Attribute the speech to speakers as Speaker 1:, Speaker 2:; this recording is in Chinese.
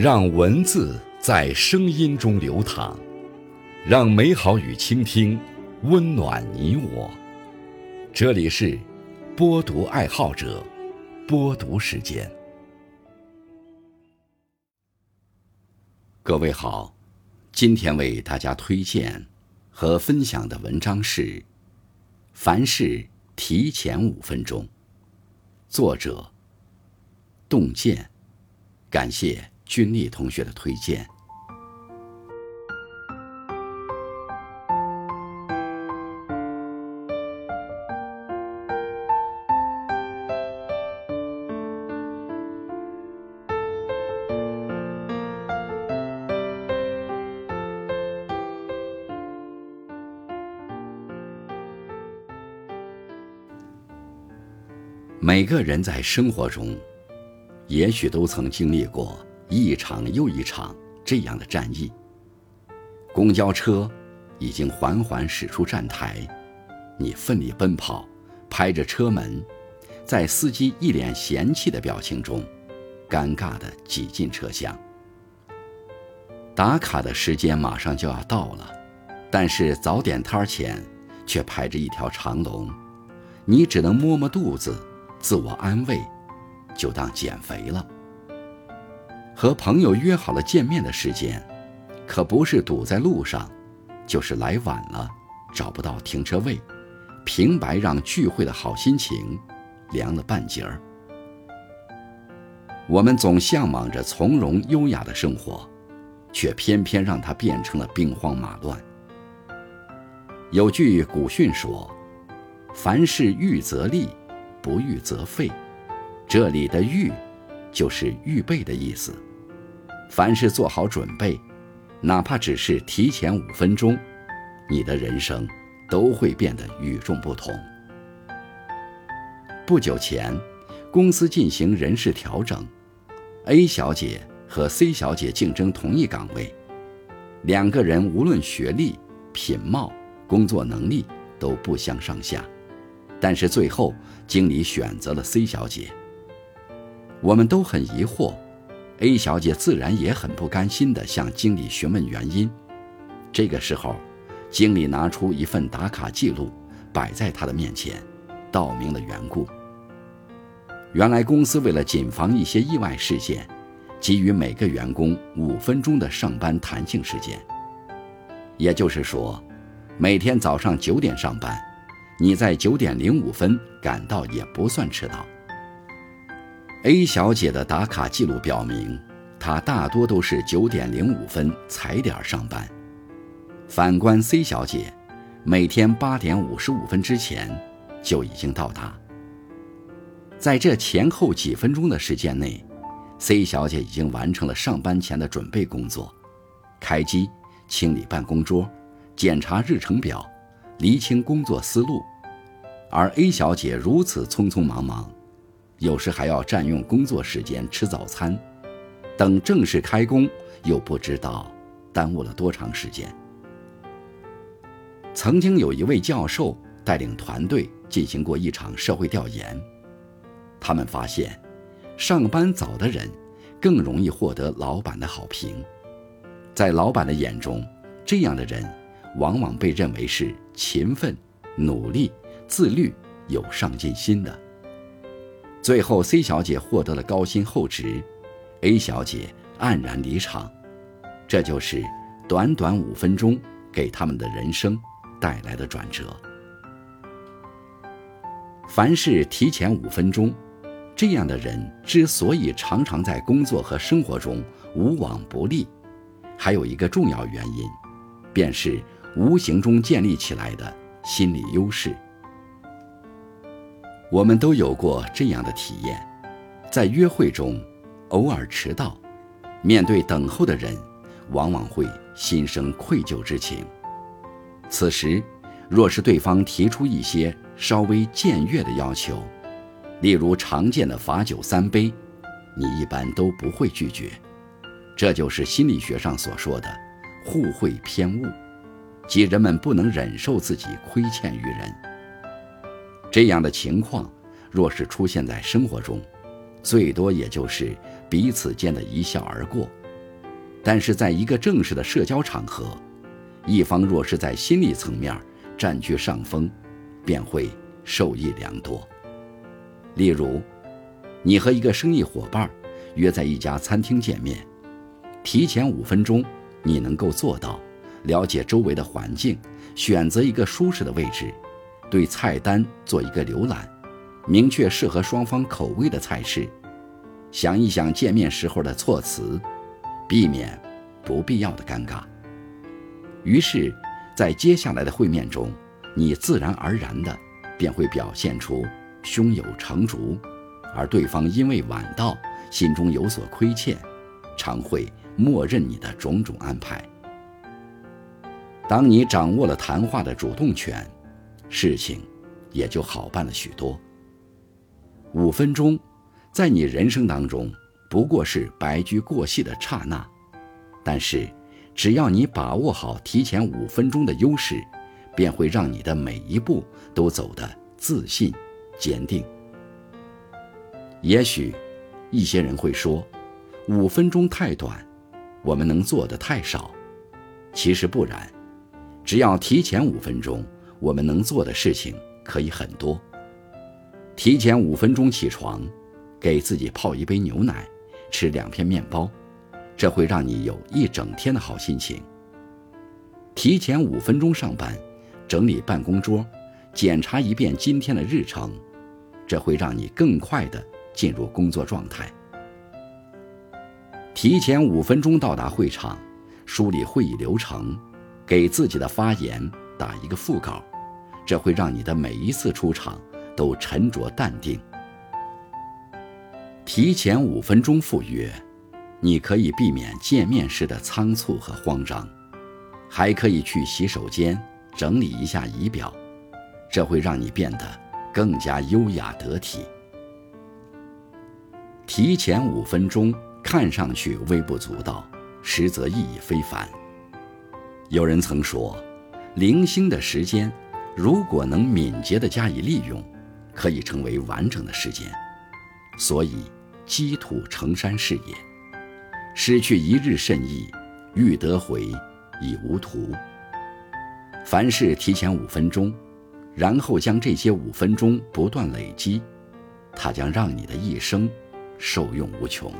Speaker 1: 让文字在声音中流淌，让美好与倾听温暖你我。这里是播读爱好者播读时间。各位好，今天为大家推荐和分享的文章是《凡事提前五分钟》，作者洞见，感谢。君丽同学的推荐。每个人在生活中，也许都曾经历过。一场又一场这样的战役。公交车已经缓缓驶出站台，你奋力奔跑，拍着车门，在司机一脸嫌弃的表情中，尴尬地挤进车厢。打卡的时间马上就要到了，但是早点摊前却排着一条长龙，你只能摸摸肚子，自我安慰，就当减肥了。和朋友约好了见面的时间，可不是堵在路上，就是来晚了，找不到停车位，平白让聚会的好心情凉了半截儿。我们总向往着从容优雅的生活，却偏偏让它变成了兵荒马乱。有句古训说：“凡事预则立，不预则废。”这里的“预”就是预备的意思。凡事做好准备，哪怕只是提前五分钟，你的人生都会变得与众不同。不久前，公司进行人事调整，A 小姐和 C 小姐竞争同一岗位，两个人无论学历、品貌、工作能力都不相上下，但是最后经理选择了 C 小姐。我们都很疑惑。A 小姐自然也很不甘心地向经理询问原因。这个时候，经理拿出一份打卡记录，摆在她的面前，道明了缘故。原来公司为了谨防一些意外事件，给予每个员工五分钟的上班弹性时间。也就是说，每天早上九点上班，你在九点零五分赶到也不算迟到。A 小姐的打卡记录表明，她大多都是九点零五分踩点上班。反观 C 小姐，每天八点五十五分之前就已经到达。在这前后几分钟的时间内，C 小姐已经完成了上班前的准备工作：开机、清理办公桌、检查日程表、厘清工作思路。而 A 小姐如此匆匆忙忙。有时还要占用工作时间吃早餐，等正式开工又不知道耽误了多长时间。曾经有一位教授带领团队进行过一场社会调研，他们发现，上班早的人更容易获得老板的好评，在老板的眼中，这样的人往往被认为是勤奋、努力、自律、有上进心的。最后，C 小姐获得了高薪厚职，A 小姐黯然离场。这就是短短五分钟给他们的人生带来的转折。凡事提前五分钟，这样的人之所以常常在工作和生活中无往不利，还有一个重要原因，便是无形中建立起来的心理优势。我们都有过这样的体验，在约会中，偶尔迟到，面对等候的人，往往会心生愧疚之情。此时，若是对方提出一些稍微僭越的要求，例如常见的罚酒三杯，你一般都不会拒绝。这就是心理学上所说的互惠偏误，即人们不能忍受自己亏欠于人。这样的情况，若是出现在生活中，最多也就是彼此间的一笑而过，但是在一个正式的社交场合，一方若是在心理层面占据上风，便会受益良多。例如，你和一个生意伙伴约在一家餐厅见面，提前五分钟，你能够做到了解周围的环境，选择一个舒适的位置，对菜单做一个浏览，明确适合双方口味的菜式，想一想见面时候的措辞。避免不必要的尴尬。于是，在接下来的会面中，你自然而然的便会表现出胸有成竹，而对方因为晚到，心中有所亏欠，常会默认你的种种安排。当你掌握了谈话的主动权，事情也就好办了许多。五分钟，在你人生当中。不过是白驹过隙的刹那，但是，只要你把握好提前五分钟的优势，便会让你的每一步都走得自信、坚定。也许，一些人会说，五分钟太短，我们能做的太少。其实不然，只要提前五分钟，我们能做的事情可以很多。提前五分钟起床，给自己泡一杯牛奶。吃两片面包，这会让你有一整天的好心情。提前五分钟上班，整理办公桌，检查一遍今天的日程，这会让你更快的进入工作状态。提前五分钟到达会场，梳理会议流程，给自己的发言打一个副稿，这会让你的每一次出场都沉着淡定。提前五分钟赴约，你可以避免见面时的仓促和慌张，还可以去洗手间整理一下仪表，这会让你变得更加优雅得体。提前五分钟看上去微不足道，实则意义非凡。有人曾说，零星的时间，如果能敏捷地加以利用，可以成为完整的时间。所以。积土成山是也，失去一日甚易，欲得回，已无途。凡事提前五分钟，然后将这些五分钟不断累积，它将让你的一生受用无穷。